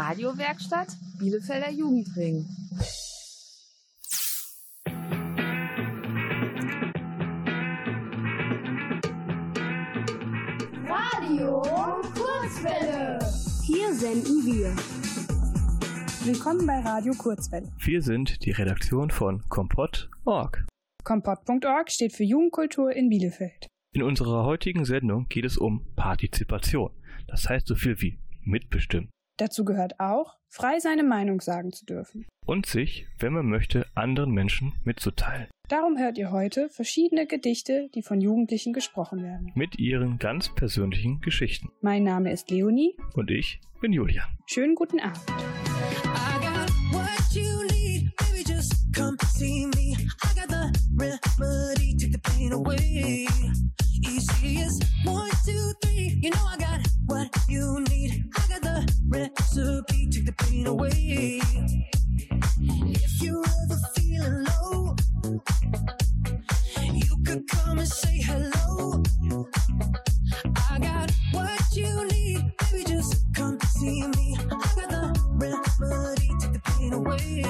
Radiowerkstatt Bielefelder Jugendring. Radio Kurzwelle. Hier senden wir. Willkommen bei Radio Kurzwelle. Wir sind die Redaktion von Kompott.org. Kompott.org steht für Jugendkultur in Bielefeld. In unserer heutigen Sendung geht es um Partizipation. Das heißt so viel wie mitbestimmen. Dazu gehört auch, frei seine Meinung sagen zu dürfen. Und sich, wenn man möchte, anderen Menschen mitzuteilen. Darum hört ihr heute verschiedene Gedichte, die von Jugendlichen gesprochen werden. Mit ihren ganz persönlichen Geschichten. Mein Name ist Leonie. Und ich bin Julian. Schönen guten Abend. come see me. I got the remedy, take the pain away. Easy as one, two, three. You know I got what you need. I got the recipe, take the pain away. If you're ever feeling low, you could come and say hello. I got what you need, baby. Just come see me. I got the remedy, take the pain away.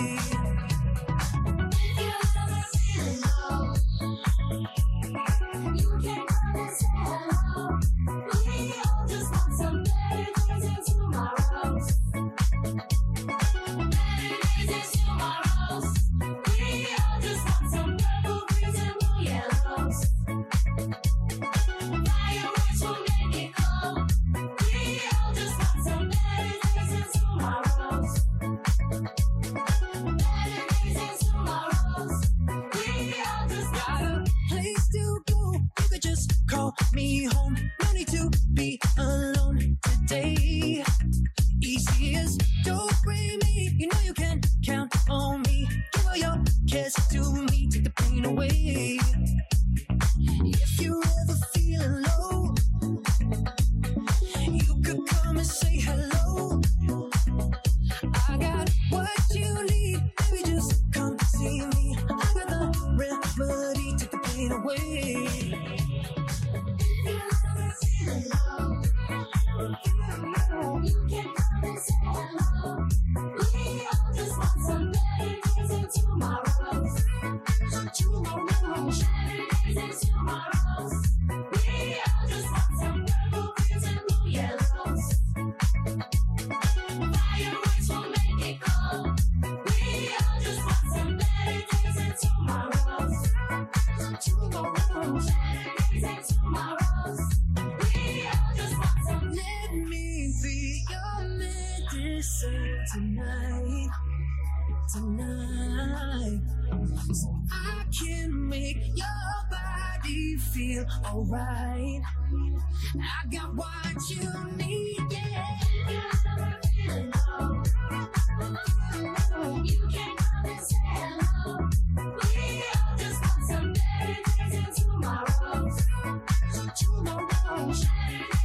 Hört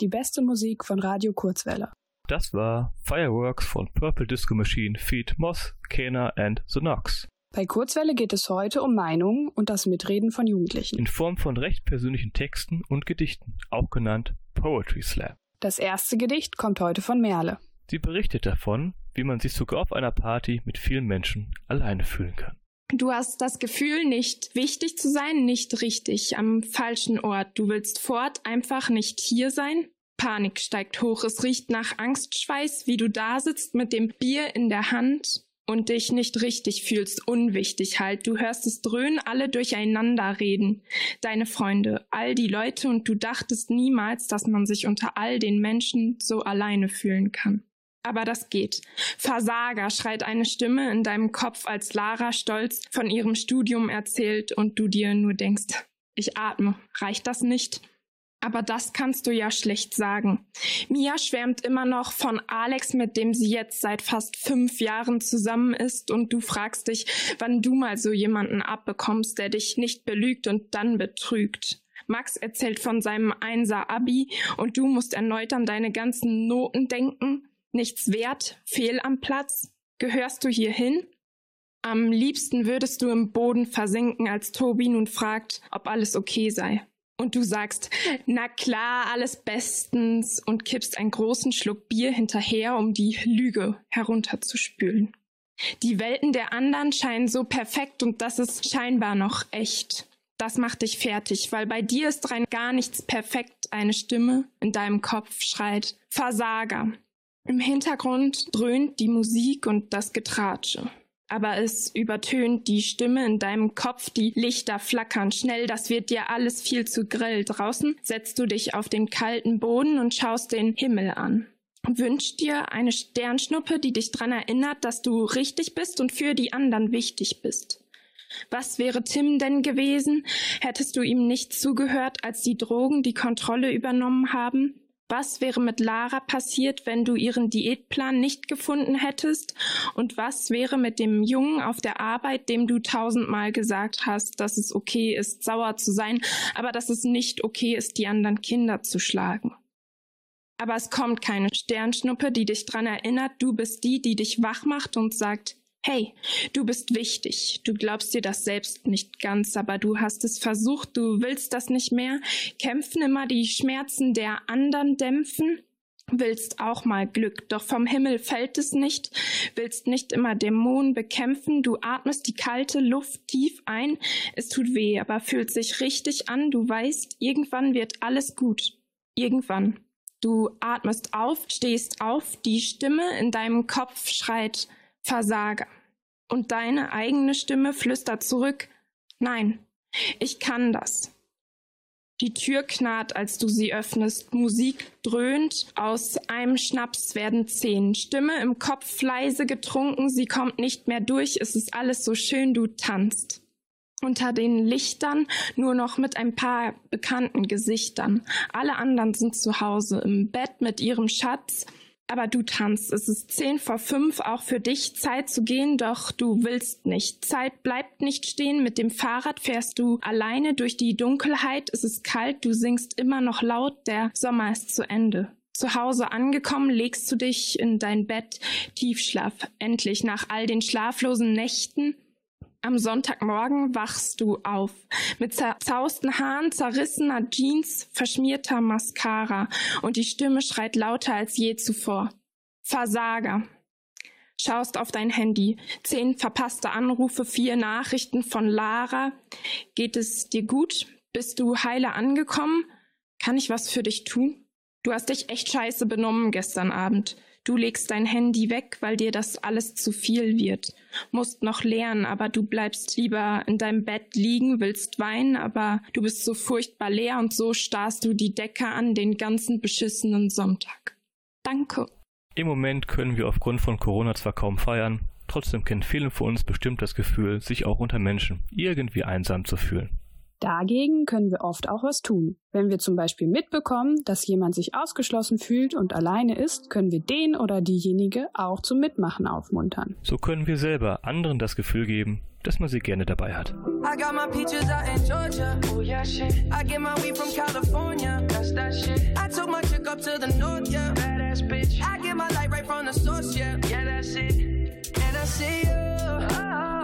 die beste Musik von Radio Kurzwelle. Das war Fireworks von Purple Disco Machine, Feed Moss, Kena and The Knox. Bei Kurzwelle geht es heute um Meinungen und das Mitreden von Jugendlichen. In Form von recht persönlichen Texten und Gedichten, auch genannt Poetry Slam. Das erste Gedicht kommt heute von Merle. Sie berichtet davon, wie man sich sogar auf einer Party mit vielen Menschen alleine fühlen kann. Du hast das Gefühl, nicht wichtig zu sein, nicht richtig, am falschen Ort. Du willst fort, einfach nicht hier sein. Panik steigt hoch, es riecht nach Angstschweiß, wie du da sitzt mit dem Bier in der Hand und dich nicht richtig fühlst, unwichtig halt. Du hörst es dröhnen, alle durcheinander reden. Deine Freunde, all die Leute und du dachtest niemals, dass man sich unter all den Menschen so alleine fühlen kann. Aber das geht. Versager, schreit eine Stimme in deinem Kopf, als Lara stolz von ihrem Studium erzählt und du dir nur denkst, ich atme, reicht das nicht? Aber das kannst du ja schlecht sagen. Mia schwärmt immer noch von Alex, mit dem sie jetzt seit fast fünf Jahren zusammen ist, und du fragst dich, wann du mal so jemanden abbekommst, der dich nicht belügt und dann betrügt. Max erzählt von seinem Einser Abi und du musst erneut an deine ganzen Noten denken. Nichts wert, fehl am Platz. Gehörst du hier hin? Am liebsten würdest du im Boden versinken, als Tobi nun fragt, ob alles okay sei. Und du sagst, na klar, alles bestens und kippst einen großen Schluck Bier hinterher, um die Lüge herunterzuspülen. Die Welten der anderen scheinen so perfekt und das ist scheinbar noch echt. Das macht dich fertig, weil bei dir ist rein gar nichts perfekt. Eine Stimme in deinem Kopf schreit Versager. Im Hintergrund dröhnt die Musik und das Getratsche. Aber es übertönt die Stimme in deinem Kopf, die Lichter flackern schnell, das wird dir alles viel zu grell. Draußen setzt du dich auf den kalten Boden und schaust den Himmel an. Wünschst dir eine Sternschnuppe, die dich dran erinnert, dass du richtig bist und für die anderen wichtig bist. Was wäre Tim denn gewesen? Hättest du ihm nicht zugehört, als die Drogen die Kontrolle übernommen haben? Was wäre mit Lara passiert, wenn du ihren Diätplan nicht gefunden hättest? Und was wäre mit dem Jungen auf der Arbeit, dem du tausendmal gesagt hast, dass es okay ist, sauer zu sein, aber dass es nicht okay ist, die anderen Kinder zu schlagen? Aber es kommt keine Sternschnuppe, die dich dran erinnert, du bist die, die dich wach macht und sagt, Hey, du bist wichtig. Du glaubst dir das selbst nicht ganz, aber du hast es versucht, du willst das nicht mehr. Kämpfen immer die Schmerzen der anderen dämpfen. Willst auch mal Glück, doch vom Himmel fällt es nicht. Willst nicht immer Dämonen bekämpfen. Du atmest die kalte Luft tief ein. Es tut weh, aber fühlt sich richtig an. Du weißt, irgendwann wird alles gut. Irgendwann. Du atmest auf, stehst auf, die Stimme in deinem Kopf schreit Versager. Und deine eigene Stimme flüstert zurück, nein, ich kann das. Die Tür knarrt, als du sie öffnest. Musik dröhnt. Aus einem Schnaps werden zehn. Stimme im Kopf leise getrunken. Sie kommt nicht mehr durch. Es ist alles so schön. Du tanzt. Unter den Lichtern nur noch mit ein paar bekannten Gesichtern. Alle anderen sind zu Hause im Bett mit ihrem Schatz. Aber du tanzt. Es ist zehn vor fünf, auch für dich Zeit zu gehen, doch du willst nicht. Zeit bleibt nicht stehen. Mit dem Fahrrad fährst du alleine durch die Dunkelheit. Es ist kalt, du singst immer noch laut. Der Sommer ist zu Ende. Zu Hause angekommen, legst du dich in dein Bett. Tiefschlaf. Endlich nach all den schlaflosen Nächten am Sonntagmorgen wachst du auf. Mit zerzausten Haaren, zerrissener Jeans, verschmierter Mascara und die Stimme schreit lauter als je zuvor. Versager. Schaust auf dein Handy. Zehn verpasste Anrufe, vier Nachrichten von Lara. Geht es dir gut? Bist du heile angekommen? Kann ich was für dich tun? Du hast dich echt scheiße benommen gestern Abend. Du legst dein Handy weg, weil dir das alles zu viel wird. Musst noch lernen, aber du bleibst lieber in deinem Bett liegen, willst weinen, aber du bist so furchtbar leer und so starrst du die Decke an den ganzen beschissenen Sonntag. Danke. Im Moment können wir aufgrund von Corona zwar kaum feiern, trotzdem kennen viele von uns bestimmt das Gefühl, sich auch unter Menschen irgendwie einsam zu fühlen. Dagegen können wir oft auch was tun. Wenn wir zum Beispiel mitbekommen, dass jemand sich ausgeschlossen fühlt und alleine ist, können wir den oder diejenige auch zum Mitmachen aufmuntern. So können wir selber anderen das Gefühl geben, dass man sie gerne dabei hat.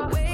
I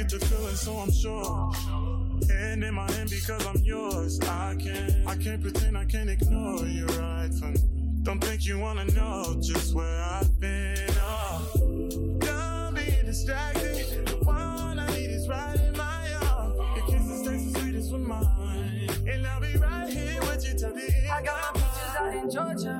Get the feeling, so I'm sure. Hand in my hand because I'm yours. I can't, I can't pretend I can't ignore you right from. Don't think you wanna know just where I've been. Oh, don't be distracted. The one I need is right in my arms. Your kisses taste the sweetest with mine, and I'll be right here with you till the end. I got my peaches out in Georgia.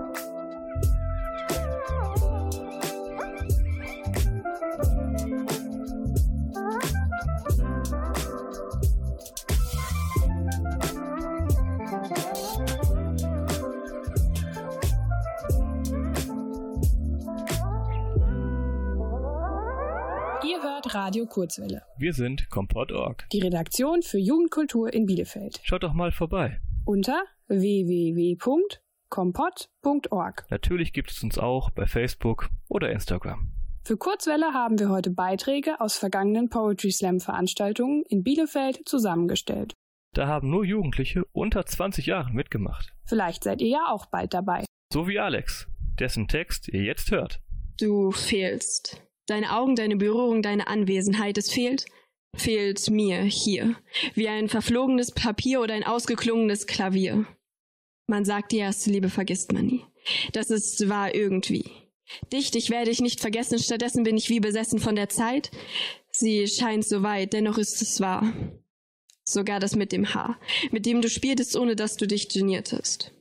Radio Kurzwelle, Wir sind Kompott.org. die Redaktion für Jugendkultur in Bielefeld. Schaut doch mal vorbei. Unter www.kompott.org. Natürlich gibt es uns auch bei Facebook oder Instagram. Für Kurzwelle haben wir heute Beiträge aus vergangenen Poetry Slam Veranstaltungen in Bielefeld zusammengestellt. Da haben nur Jugendliche unter 20 Jahren mitgemacht. Vielleicht seid ihr ja auch bald dabei. So wie Alex, dessen Text ihr jetzt hört. Du fehlst. Deine Augen, deine Berührung, deine Anwesenheit, es fehlt, fehlt mir hier. Wie ein verflogenes Papier oder ein ausgeklungenes Klavier. Man sagt, die erste Liebe vergisst man nie. Das ist wahr irgendwie. Dich, dich werde ich nicht vergessen, stattdessen bin ich wie besessen von der Zeit. Sie scheint so weit, dennoch ist es wahr. Sogar das mit dem Haar, mit dem du spieltest, ohne dass du dich geniertest.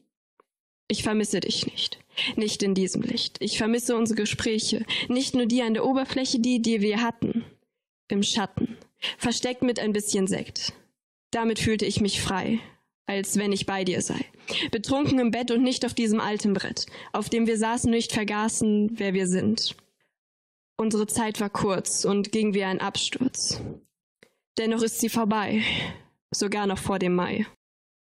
Ich vermisse dich nicht. Nicht in diesem Licht. Ich vermisse unsere Gespräche. Nicht nur die an der Oberfläche, die, die wir hatten. Im Schatten. Versteckt mit ein bisschen Sekt. Damit fühlte ich mich frei. Als wenn ich bei dir sei. Betrunken im Bett und nicht auf diesem alten Brett, auf dem wir saßen nicht vergaßen, wer wir sind. Unsere Zeit war kurz und ging wie ein Absturz. Dennoch ist sie vorbei. Sogar noch vor dem Mai.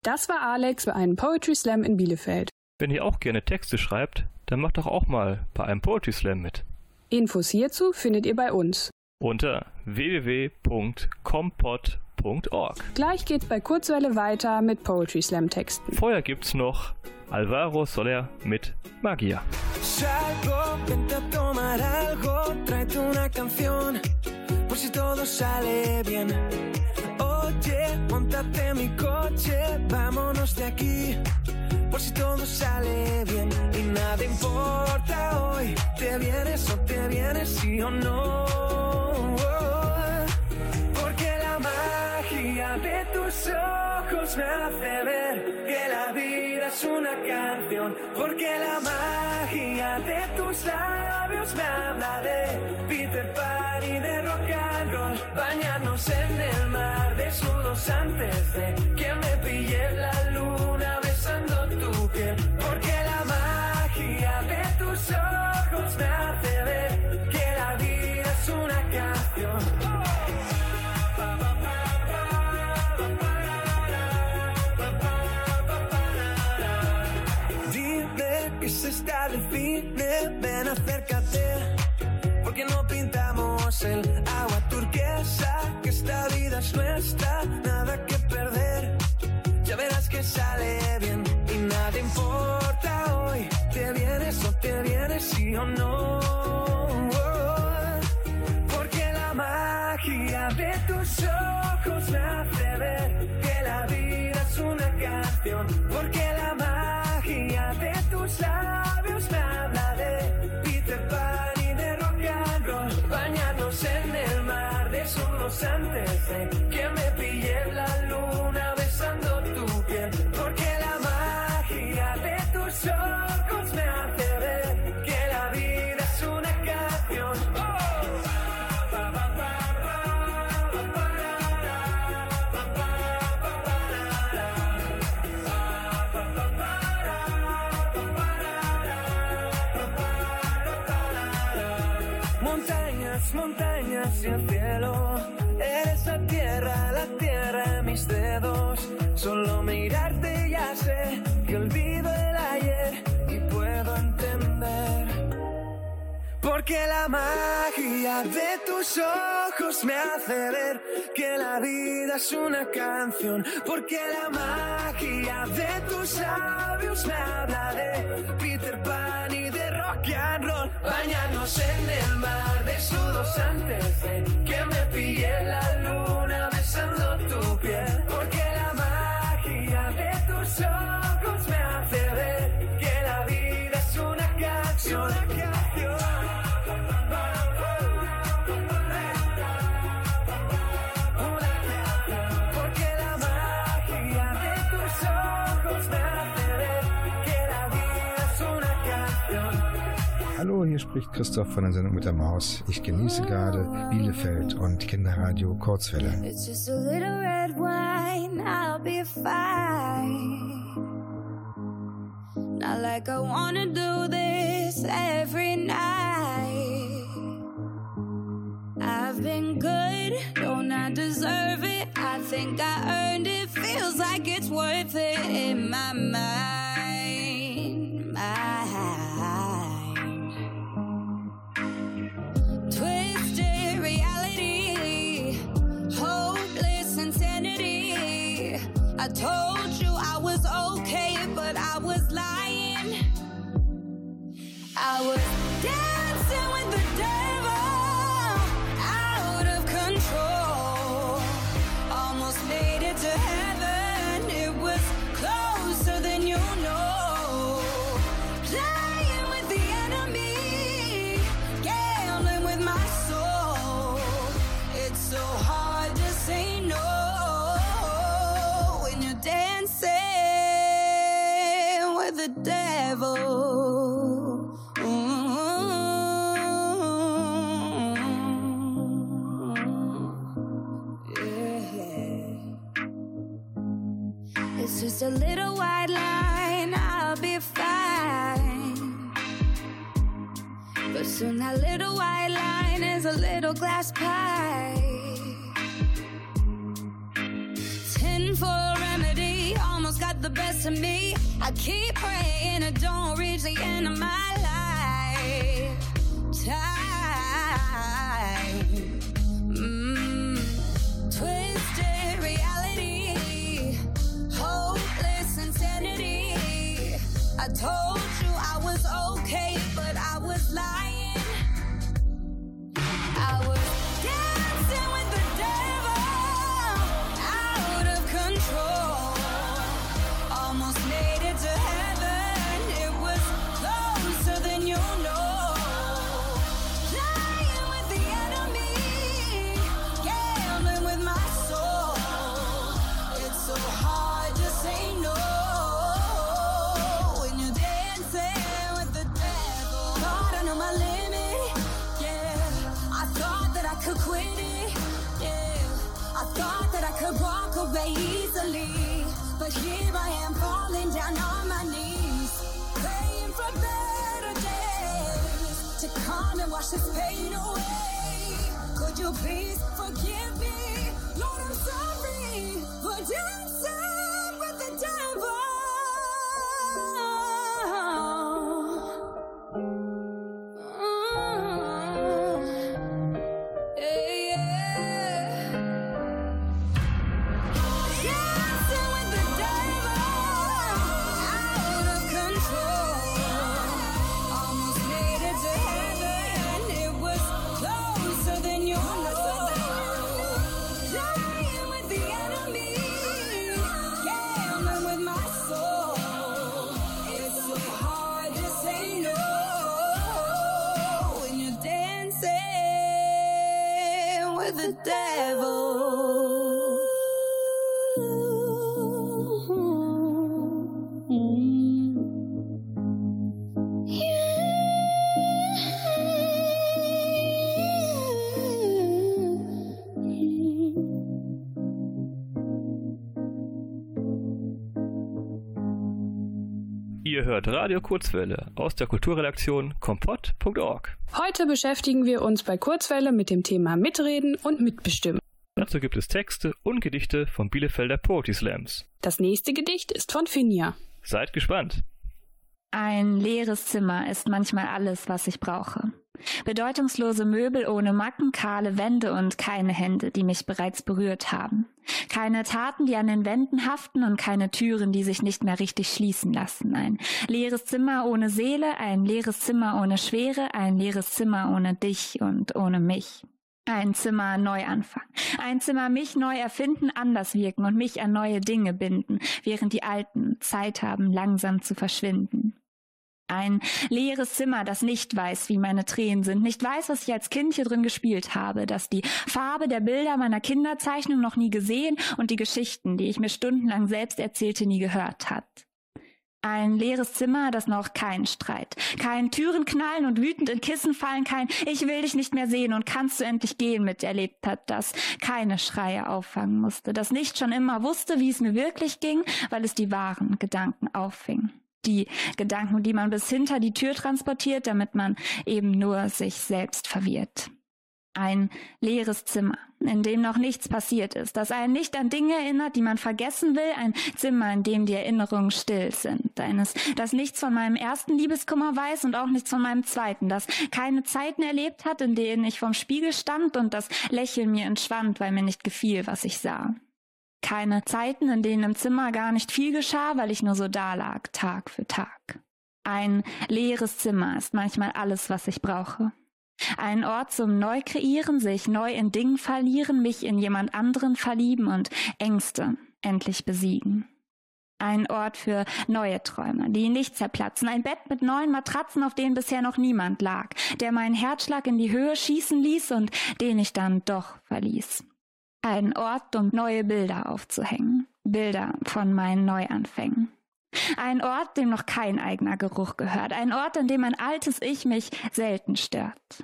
Das war Alex für einen Poetry Slam in Bielefeld. Wenn ihr auch gerne Texte schreibt, dann macht doch auch mal bei einem Poetry Slam mit. Infos hierzu findet ihr bei uns. Unter www.kompott.org. Gleich geht's bei Kurzwelle weiter mit Poetry Slam Texten. Vorher gibt's noch Alvaro Soler mit Magia. Salgo, vente a tomar algo, tráete una canción, por si todo sale bien. Oye, montate mi coche, vámonos de aquí, por si todo sale bien. Y nada importa hoy, te vienes o te vienes, sí o no. Porque la magia de tus ojos me hace ver que la vida es una canción. Porque la magia de tus labios me habla de Peter Pan y de rock and roll. Bañarnos en el mar desnudos antes de que me pille la besando Porque la magia de tus ojos me hace ver que la vida es una canción. Dime que se está de cine, ven acércate. Porque no pintamos el agua turquesa, que esta vida es nuestra, nada que perder. Ya verás que sale bien nada importa hoy. Te vienes o te vienes, sí o no. Porque la magia de tus ojos me hace ver que la vida es una canción. Porque la magia de tus labios me habla de Peter Pan y de rock and roll. Bañarnos en el mar desnudos antes de Solo mirarte ya sé que olvido el ayer y puedo entender. Porque la magia de tus ojos me hace ver que la vida es una canción. Porque la magia de tus labios me habla de Peter Pan y de rock and roll. Bañarnos en el mar desnudos antes de que me pille la hier spricht Christoph von der Sendung mit der Maus. Ich genieße gerade Bielefeld und Kinderradio Kurzwelle. It's just a little red wine, I'll be fine. Not like I wanna do this every night. I've been good, don't I deserve it? I think I earned it, feels like it's worth it in my mind. Mind. Soon that little white line is a little glass pie. Ten for remedy, almost got the best of me. I keep praying it don't reach the end of my life. Time. Mm. Twisted reality, hopeless insanity. I told could walk away easily, but here I am falling down on my knees, praying for better days to come and wash this pain away. Could you please forgive me, Lord? I'm sorry for dancing hört Radio Kurzwelle aus der Kulturredaktion kompott.org. Heute beschäftigen wir uns bei Kurzwelle mit dem Thema Mitreden und Mitbestimmen. Dazu gibt es Texte und Gedichte von Bielefelder Poetry Slams. Das nächste Gedicht ist von Finja. Seid gespannt. Ein leeres Zimmer ist manchmal alles, was ich brauche. Bedeutungslose Möbel ohne Macken, kahle Wände und keine Hände, die mich bereits berührt haben. Keine Taten, die an den Wänden haften und keine Türen, die sich nicht mehr richtig schließen lassen. Ein leeres Zimmer ohne Seele, ein leeres Zimmer ohne Schwere, ein leeres Zimmer ohne dich und ohne mich. Ein Zimmer neu anfangen. Ein Zimmer mich neu erfinden, anders wirken und mich an neue Dinge binden, während die alten Zeit haben, langsam zu verschwinden. Ein leeres Zimmer, das nicht weiß, wie meine Tränen sind, nicht weiß, was ich als Kind hier drin gespielt habe, das die Farbe der Bilder meiner Kinderzeichnung noch nie gesehen und die Geschichten, die ich mir stundenlang selbst erzählte, nie gehört hat. Ein leeres Zimmer, das noch keinen Streit, kein Türen knallen und wütend in Kissen fallen, kein Ich will dich nicht mehr sehen und kannst du endlich gehen miterlebt hat, das keine Schreie auffangen musste, das nicht schon immer wusste, wie es mir wirklich ging, weil es die wahren Gedanken auffing die Gedanken, die man bis hinter die Tür transportiert, damit man eben nur sich selbst verwirrt. Ein leeres Zimmer, in dem noch nichts passiert ist, das einen nicht an Dinge erinnert, die man vergessen will, ein Zimmer, in dem die Erinnerungen still sind, eines, das nichts von meinem ersten Liebeskummer weiß und auch nichts von meinem zweiten, das keine Zeiten erlebt hat, in denen ich vorm Spiegel stand und das Lächeln mir entschwand, weil mir nicht gefiel, was ich sah. Keine Zeiten, in denen im Zimmer gar nicht viel geschah, weil ich nur so dalag, Tag für Tag. Ein leeres Zimmer ist manchmal alles, was ich brauche. Ein Ort zum Neukreieren, sich neu in Dingen verlieren, mich in jemand anderen verlieben und Ängste endlich besiegen. Ein Ort für neue Träume, die nicht zerplatzen. Ein Bett mit neuen Matratzen, auf denen bisher noch niemand lag, der meinen Herzschlag in die Höhe schießen ließ und den ich dann doch verließ. Ein Ort, um neue Bilder aufzuhängen. Bilder von meinen Neuanfängen. Ein Ort, dem noch kein eigener Geruch gehört. Ein Ort, an dem ein altes Ich mich selten stört.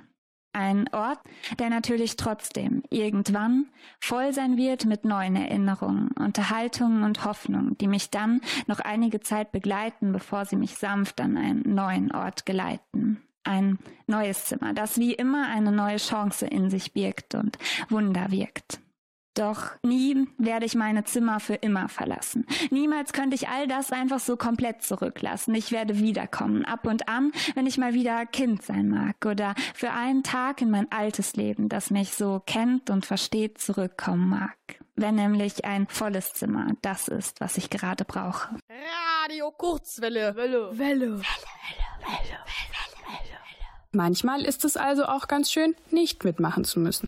Ein Ort, der natürlich trotzdem irgendwann voll sein wird mit neuen Erinnerungen, Unterhaltungen und Hoffnungen, die mich dann noch einige Zeit begleiten, bevor sie mich sanft an einen neuen Ort geleiten. Ein neues Zimmer, das wie immer eine neue Chance in sich birgt und Wunder wirkt. Doch nie werde ich meine Zimmer für immer verlassen. Niemals könnte ich all das einfach so komplett zurücklassen. Ich werde wiederkommen, ab und an, wenn ich mal wieder Kind sein mag oder für einen Tag in mein altes Leben, das mich so kennt und versteht, zurückkommen mag. Wenn nämlich ein volles Zimmer das ist, was ich gerade brauche. Radio Kurzwelle. Welle. Welle. Welle. Welle. Welle. Welle. Manchmal ist es also auch ganz schön, nicht mitmachen zu müssen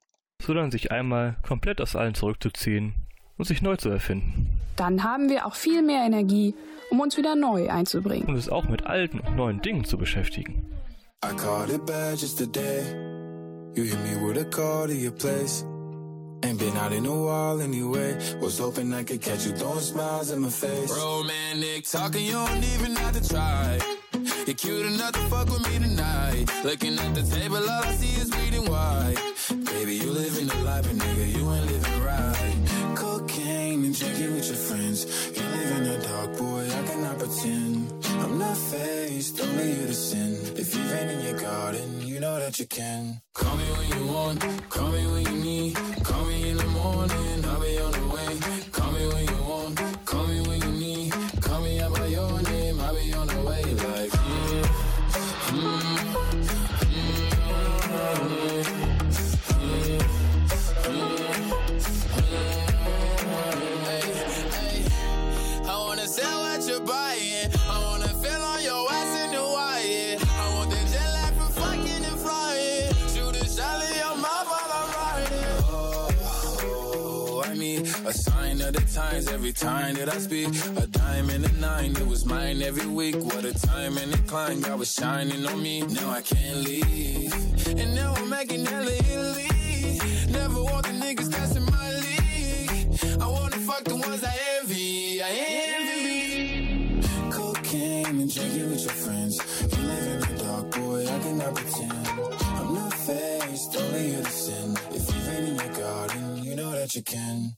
sondern sich einmal komplett aus allen zurückzuziehen und sich neu zu erfinden. Dann haben wir auch viel mehr Energie, um uns wieder neu einzubringen. Und es auch mit alten und neuen Dingen zu beschäftigen. I caught it bad just today. You hit me with a call to your place. Ain't been out in a while anyway. Was hoping I could catch you throwing smiles in my face. Romantic talking, you don't even have to try. You're cute enough to fuck with me tonight. Looking at the table, all I see is bleeding white. Baby, you living the life, but nigga, you ain't living right. Cocaine and drinking with your friends. You live in the dark, boy, I cannot pretend. I'm not faced, only you to sin. If you've been in your garden, you know that you can. Call me when you want, call me when you need. Call me in the morning, of the times every time that I speak. A dime and a nine, it was mine every week. What a time and a climb, God was shining on me. Now I can't leave. And now I'm making hella Italy. Never want the niggas in my league. I wanna fuck the ones I envy. I envy. Cocaine and drinking with your friends. You live in the dark, boy, I cannot pretend. I'm not faced, only sin. If you've been in your garden, you know that you can.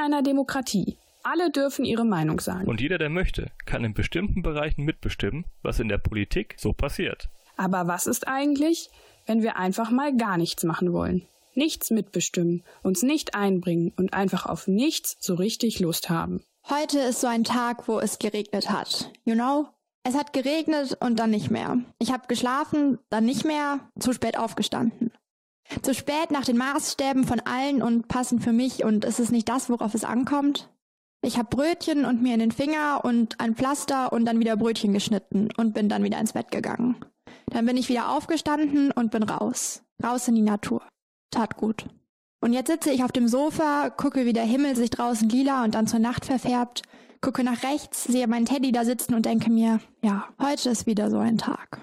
Einer Demokratie. Alle dürfen ihre Meinung sagen. Und jeder, der möchte, kann in bestimmten Bereichen mitbestimmen, was in der Politik so passiert. Aber was ist eigentlich, wenn wir einfach mal gar nichts machen wollen? Nichts mitbestimmen, uns nicht einbringen und einfach auf nichts so richtig Lust haben. Heute ist so ein Tag, wo es geregnet hat. You know? Es hat geregnet und dann nicht mehr. Ich habe geschlafen, dann nicht mehr, zu spät aufgestanden. Zu spät nach den Maßstäben von allen und passend für mich und ist es nicht das, worauf es ankommt? Ich habe Brötchen und mir in den Finger und ein Pflaster und dann wieder Brötchen geschnitten und bin dann wieder ins Bett gegangen. Dann bin ich wieder aufgestanden und bin raus. Raus in die Natur. Tat gut. Und jetzt sitze ich auf dem Sofa, gucke, wie der Himmel sich draußen lila und dann zur Nacht verfärbt, gucke nach rechts, sehe meinen Teddy da sitzen und denke mir, ja, heute ist wieder so ein Tag.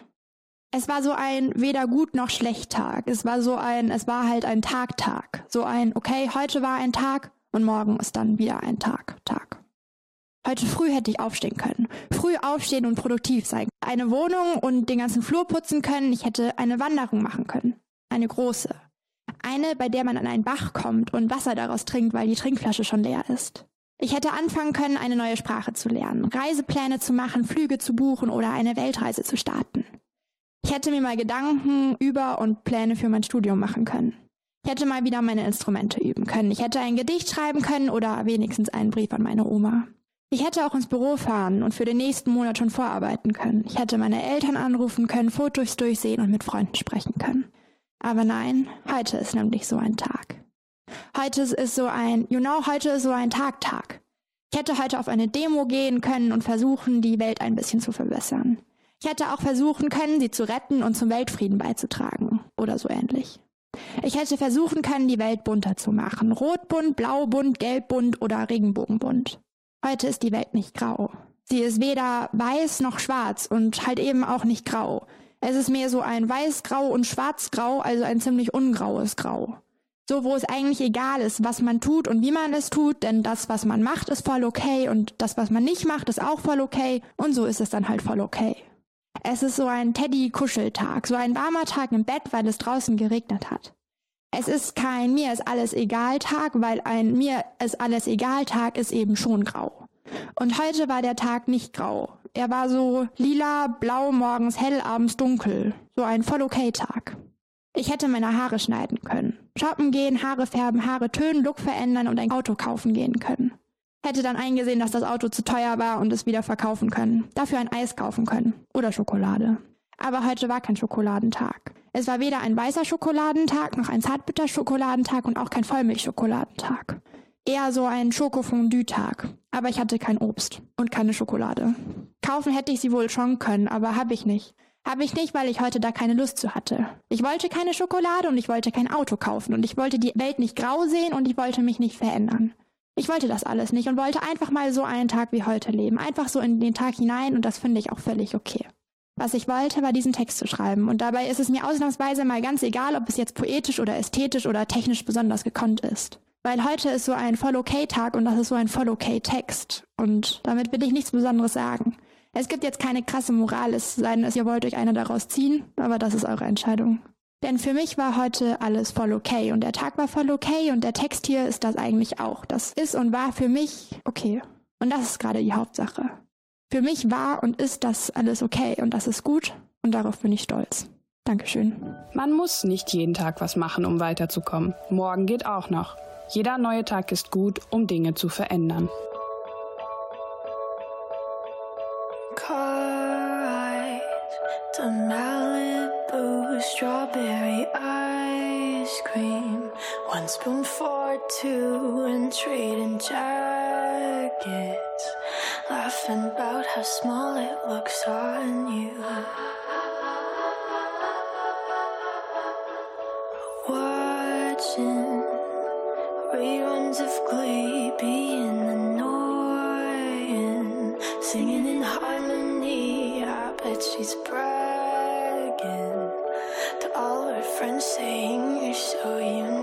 Es war so ein weder gut noch schlecht Tag. Es war so ein, es war halt ein Tag-Tag. So ein, okay, heute war ein Tag, und morgen ist dann wieder ein Tag, Tag. Heute früh hätte ich aufstehen können. Früh aufstehen und produktiv sein. Eine Wohnung und den ganzen Flur putzen können. Ich hätte eine Wanderung machen können. Eine große. Eine, bei der man an einen Bach kommt und Wasser daraus trinkt, weil die Trinkflasche schon leer ist. Ich hätte anfangen können, eine neue Sprache zu lernen, Reisepläne zu machen, Flüge zu buchen oder eine Weltreise zu starten. Ich hätte mir mal Gedanken über und Pläne für mein Studium machen können. Ich hätte mal wieder meine Instrumente üben können. Ich hätte ein Gedicht schreiben können oder wenigstens einen Brief an meine Oma. Ich hätte auch ins Büro fahren und für den nächsten Monat schon vorarbeiten können. Ich hätte meine Eltern anrufen können, Fotos durchsehen und mit Freunden sprechen können. Aber nein, heute ist nämlich so ein Tag. Heute ist so ein, you know, heute ist so ein Tag-Tag. Ich hätte heute auf eine Demo gehen können und versuchen, die Welt ein bisschen zu verbessern. Ich hätte auch versuchen können, sie zu retten und zum Weltfrieden beizutragen. Oder so ähnlich. Ich hätte versuchen können, die Welt bunter zu machen. Rotbunt, blaubunt, gelbbunt oder regenbogenbunt. Heute ist die Welt nicht grau. Sie ist weder weiß noch schwarz und halt eben auch nicht grau. Es ist mehr so ein weiß-grau und schwarz-grau, also ein ziemlich ungraues Grau. So, wo es eigentlich egal ist, was man tut und wie man es tut, denn das, was man macht, ist voll okay und das, was man nicht macht, ist auch voll okay und so ist es dann halt voll okay. Es ist so ein Teddy-Kuscheltag, so ein warmer Tag im Bett, weil es draußen geregnet hat. Es ist kein mir ist alles egal Tag, weil ein mir ist alles egal Tag ist eben schon grau. Und heute war der Tag nicht grau. Er war so lila, blau, morgens hell, abends dunkel. So ein voll okay Tag. Ich hätte meine Haare schneiden können. Shoppen gehen, Haare färben, Haare tönen, Look verändern und ein Auto kaufen gehen können hätte dann eingesehen, dass das Auto zu teuer war und es wieder verkaufen können. Dafür ein Eis kaufen können. Oder Schokolade. Aber heute war kein Schokoladentag. Es war weder ein weißer Schokoladentag noch ein Zartbitter-Schokoladentag und auch kein Vollmilch-Schokoladentag. Eher so ein Schokofondue-Tag. Aber ich hatte kein Obst und keine Schokolade. Kaufen hätte ich sie wohl schon können, aber habe ich nicht. Habe ich nicht, weil ich heute da keine Lust zu hatte. Ich wollte keine Schokolade und ich wollte kein Auto kaufen und ich wollte die Welt nicht grau sehen und ich wollte mich nicht verändern. Ich wollte das alles nicht und wollte einfach mal so einen Tag wie heute leben. Einfach so in den Tag hinein und das finde ich auch völlig okay. Was ich wollte, war diesen Text zu schreiben und dabei ist es mir ausnahmsweise mal ganz egal, ob es jetzt poetisch oder ästhetisch oder technisch besonders gekonnt ist. Weil heute ist so ein voll okay Tag und das ist so ein voll okay Text und damit will ich nichts Besonderes sagen. Es gibt jetzt keine krasse Moral, es sei denn, ihr wollt euch eine daraus ziehen, aber das ist eure Entscheidung. Denn für mich war heute alles voll okay und der Tag war voll okay und der Text hier ist das eigentlich auch. Das ist und war für mich okay. Und das ist gerade die Hauptsache. Für mich war und ist das alles okay und das ist gut und darauf bin ich stolz. Dankeschön. Man muss nicht jeden Tag was machen, um weiterzukommen. Morgen geht auch noch. Jeder neue Tag ist gut, um Dinge zu verändern. Strawberry ice cream. One spoon for two and trading jackets. Laughing about how small it looks on you. Watching reruns of Glee being annoying. Singing in harmony, I bet she's bragging friends saying you're so unique.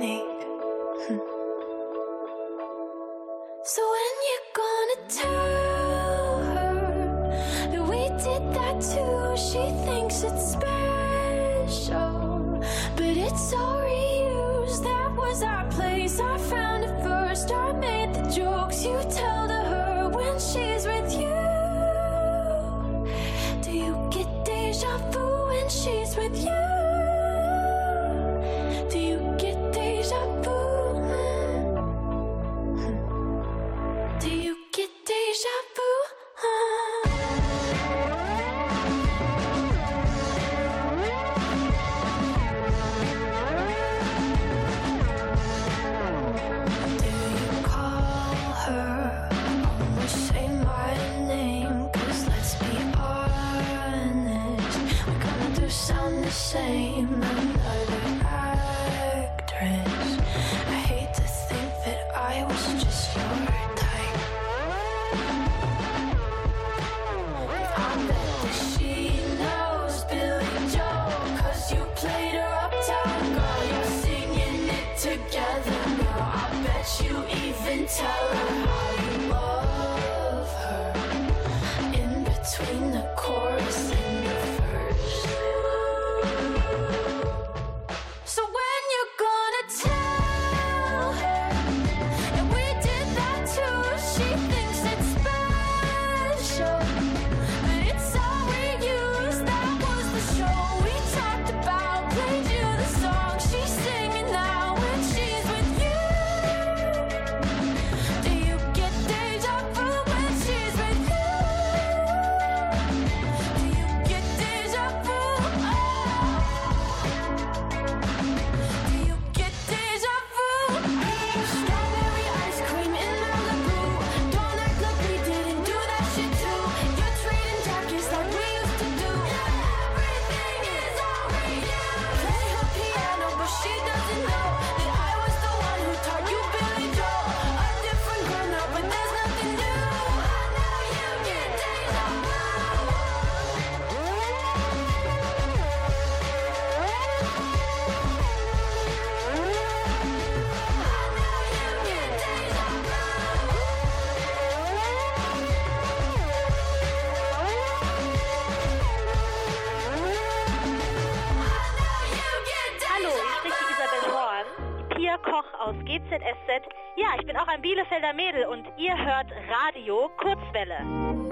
Bielefelder Mädel und ihr hört Radio Kurzwelle.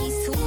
Little brick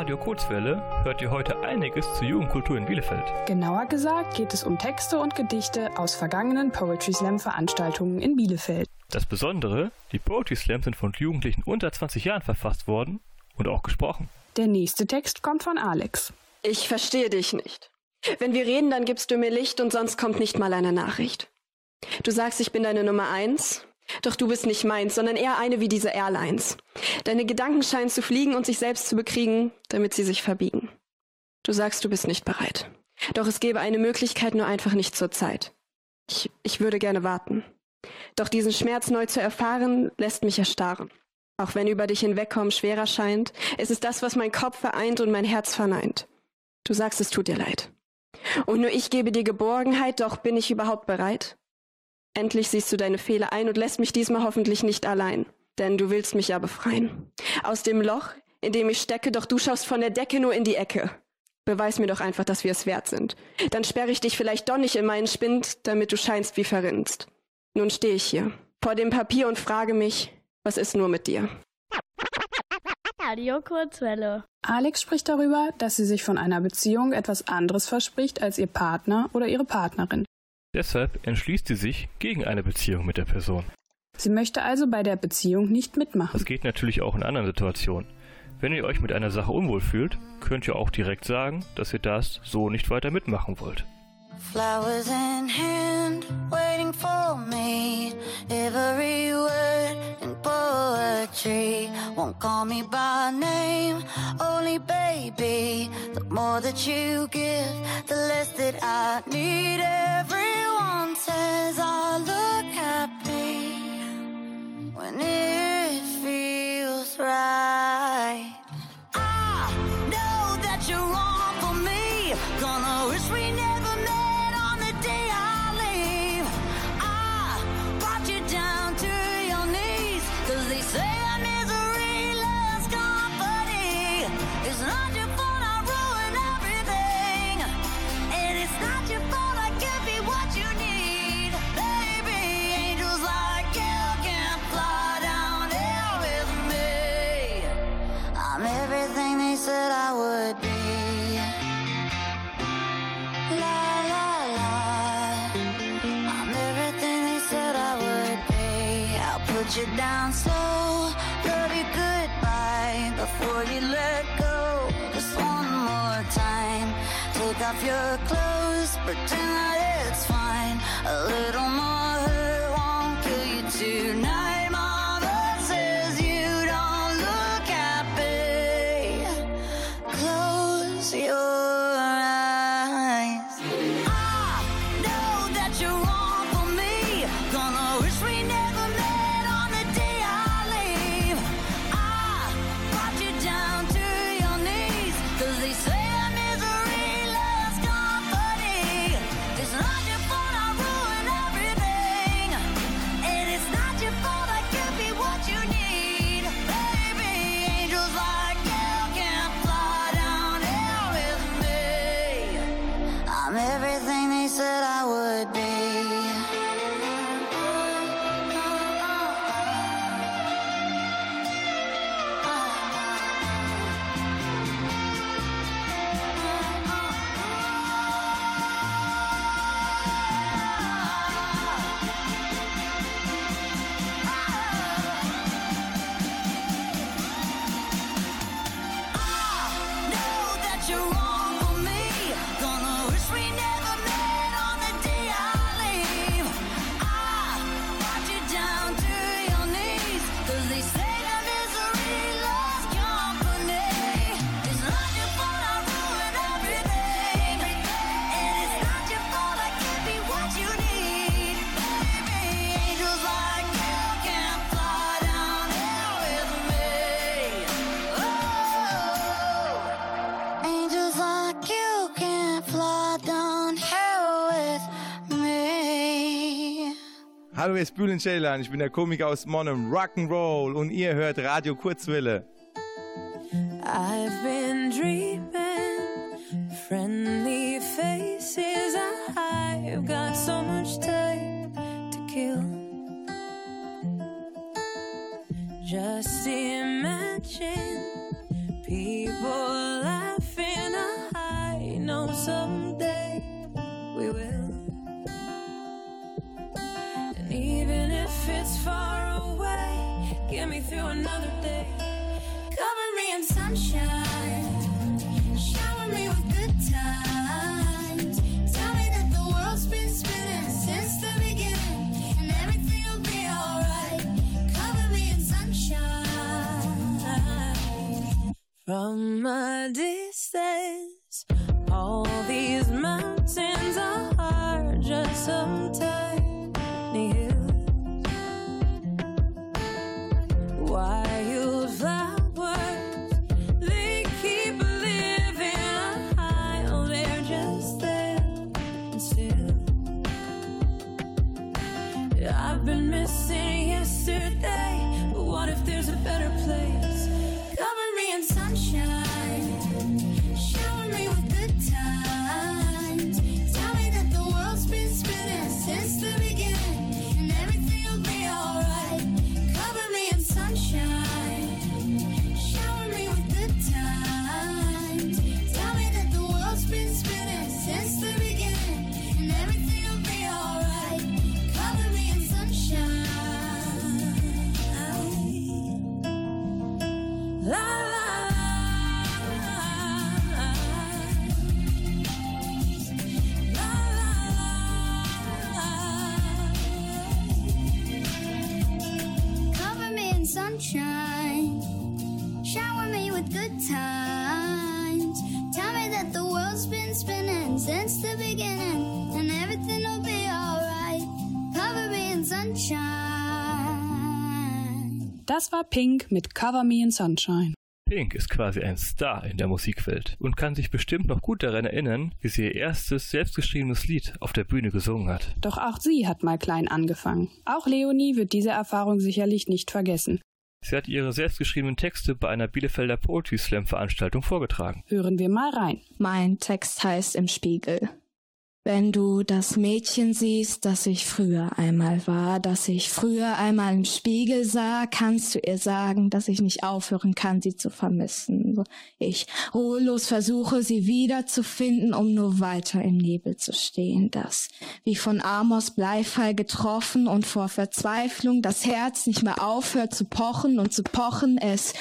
Radio Kurzwelle hört ihr heute einiges zur Jugendkultur in Bielefeld. Genauer gesagt geht es um Texte und Gedichte aus vergangenen Poetry Slam Veranstaltungen in Bielefeld. Das Besondere, die Poetry Slams sind von Jugendlichen unter 20 Jahren verfasst worden und auch gesprochen. Der nächste Text kommt von Alex. Ich verstehe dich nicht. Wenn wir reden, dann gibst du mir Licht und sonst kommt nicht mal eine Nachricht. Du sagst, ich bin deine Nummer eins, doch du bist nicht meins, sondern eher eine wie diese Airlines. Deine Gedanken scheinen zu fliegen und sich selbst zu bekriegen, damit sie sich verbiegen. Du sagst, du bist nicht bereit. Doch es gäbe eine Möglichkeit, nur einfach nicht zur Zeit. Ich, ich würde gerne warten. Doch diesen Schmerz neu zu erfahren, lässt mich erstarren. Auch wenn über dich hinwegkommen schwerer scheint, ist es das, was mein Kopf vereint und mein Herz verneint. Du sagst, es tut dir leid. Und nur ich gebe dir Geborgenheit, doch bin ich überhaupt bereit? Endlich siehst du deine Fehler ein und lässt mich diesmal hoffentlich nicht allein. Denn du willst mich ja befreien. Aus dem Loch, in dem ich stecke, doch du schaust von der Decke nur in die Ecke. Beweis mir doch einfach, dass wir es wert sind. Dann sperre ich dich vielleicht doch nicht in meinen Spind, damit du scheinst wie verrinnst. Nun stehe ich hier, vor dem Papier und frage mich, was ist nur mit dir? Radio Kurzwelle. Alex spricht darüber, dass sie sich von einer Beziehung etwas anderes verspricht als ihr Partner oder ihre Partnerin. Deshalb entschließt sie sich gegen eine Beziehung mit der Person. Sie möchte also bei der Beziehung nicht mitmachen. Das geht natürlich auch in anderen Situationen. Wenn ihr euch mit einer Sache unwohl fühlt, könnt ihr auch direkt sagen, dass ihr das so nicht weiter mitmachen wollt. Flowers in hand, waiting for me. Every word in poetry won't call me by name, only baby. The more that you give, the less that I need. Everyone says I look happy when it feels right. Ist Bülent Ceylan, ich bin der Komiker aus Monum, Rock'n'Roll. Und ihr hört Radio Kurzwille. I've been dreaming, friendly faces, I've got so much time to kill. Just imagine people get me through another day. Cover me in sunshine, shower me with good times. Tell me that the world's been spinning since the beginning, and everything will be alright. Cover me in sunshine. From a distance, Das war Pink mit Cover Me in Sunshine. Pink ist quasi ein Star in der Musikwelt und kann sich bestimmt noch gut daran erinnern, wie sie ihr erstes selbstgeschriebenes Lied auf der Bühne gesungen hat. Doch auch sie hat mal klein angefangen. Auch Leonie wird diese Erfahrung sicherlich nicht vergessen. Sie hat ihre selbstgeschriebenen Texte bei einer Bielefelder Poetry Slam Veranstaltung vorgetragen. Hören wir mal rein. Mein Text heißt im Spiegel. Wenn du das Mädchen siehst, das ich früher einmal war, das ich früher einmal im Spiegel sah, kannst du ihr sagen, dass ich nicht aufhören kann, sie zu vermissen. Ich ruhelos versuche, sie wiederzufinden, um nur weiter im Nebel zu stehen, das wie von Amos Bleifall getroffen und vor Verzweiflung das Herz nicht mehr aufhört zu pochen und zu pochen, es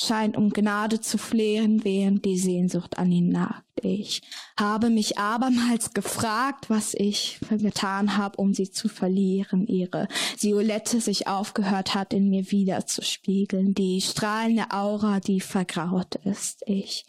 scheint um Gnade zu flehen, während die Sehnsucht an ihn nagt. Ich habe mich abermals gefragt, was ich getan habe, um sie zu verlieren, ihre Violette sich aufgehört hat, in mir wiederzuspiegeln, die strahlende Aura, die vergraut ist. Ich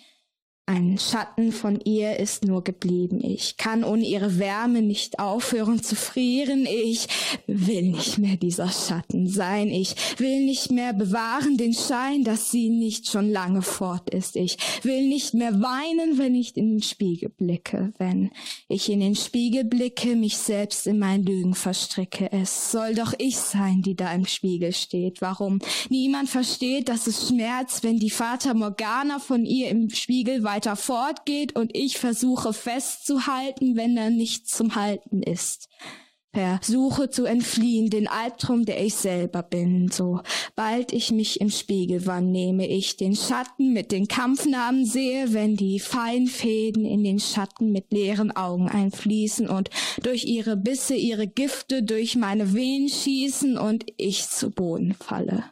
ein Schatten von ihr ist nur geblieben. Ich kann ohne ihre Wärme nicht aufhören zu frieren. Ich will nicht mehr dieser Schatten sein. Ich will nicht mehr bewahren den Schein, dass sie nicht schon lange fort ist. Ich will nicht mehr weinen, wenn ich in den Spiegel blicke. Wenn ich in den Spiegel blicke, mich selbst in mein Lügen verstricke. Es soll doch ich sein, die da im Spiegel steht. Warum niemand versteht, dass es schmerzt, wenn die Vater Morgana von ihr im Spiegel weiter fortgeht und ich versuche festzuhalten, wenn er nicht zum Halten ist. Versuche zu entfliehen, den Albtraum, der ich selber bin. Sobald ich mich im Spiegel wahrnehme, ich den Schatten mit den Kampfnamen sehe, wenn die Feinfäden in den Schatten mit leeren Augen einfließen und durch ihre Bisse ihre Gifte durch meine Venen schießen und ich zu Boden falle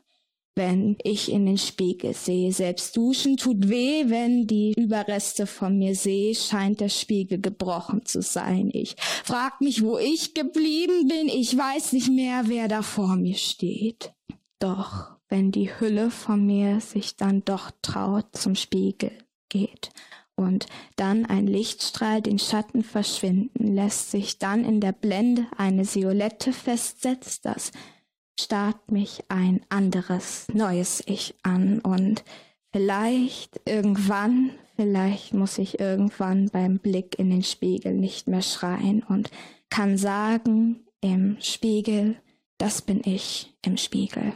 wenn ich in den Spiegel sehe. Selbst duschen tut weh, wenn die Überreste von mir sehe, scheint der Spiegel gebrochen zu sein. Ich frag mich, wo ich geblieben bin. Ich weiß nicht mehr, wer da vor mir steht. Doch wenn die Hülle von mir sich dann doch traut zum Spiegel geht und dann ein Lichtstrahl den Schatten verschwinden lässt, sich dann in der Blende eine Violette festsetzt, das starrt mich ein anderes, neues Ich an und vielleicht irgendwann, vielleicht muss ich irgendwann beim Blick in den Spiegel nicht mehr schreien und kann sagen im Spiegel, das bin ich im Spiegel.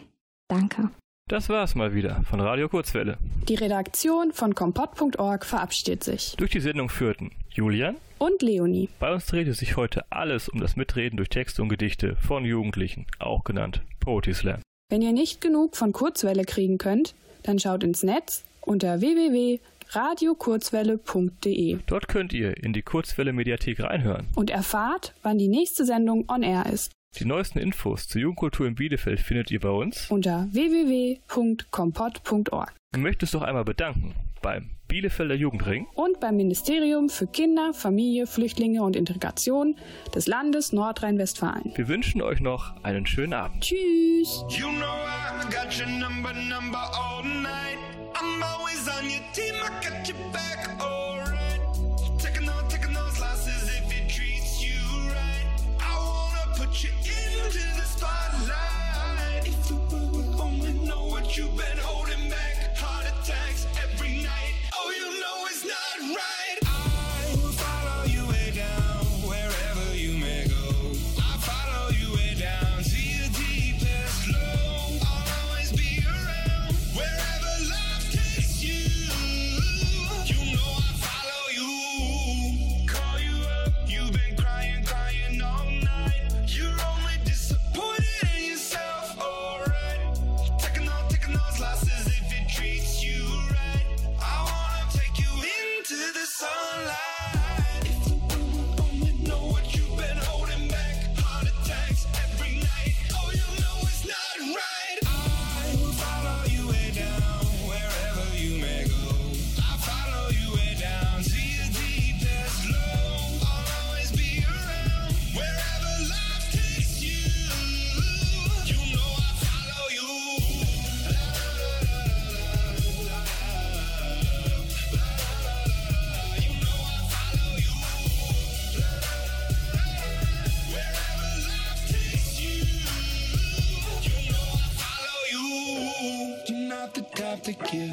Danke. Das war's mal wieder von Radio Kurzwelle. Die Redaktion von kompott.org verabschiedet sich. Durch die Sendung führten Julian und Leonie. Bei uns drehte sich heute alles um das Mitreden durch Texte und Gedichte von Jugendlichen, auch genannt Poetry Slam. Wenn ihr nicht genug von Kurzwelle kriegen könnt, dann schaut ins Netz unter www.radiokurzwelle.de. Dort könnt ihr in die Kurzwelle Mediathek reinhören und erfahrt, wann die nächste Sendung on air ist. Die neuesten Infos zur Jugendkultur in Bielefeld findet ihr bei uns unter www.kompott.org. möchte möchtest noch einmal bedanken beim Bielefelder Jugendring und beim Ministerium für Kinder, Familie, Flüchtlinge und Integration des Landes Nordrhein-Westfalen. Wir wünschen euch noch einen schönen Abend. Tschüss. You know number, number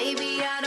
Baby, I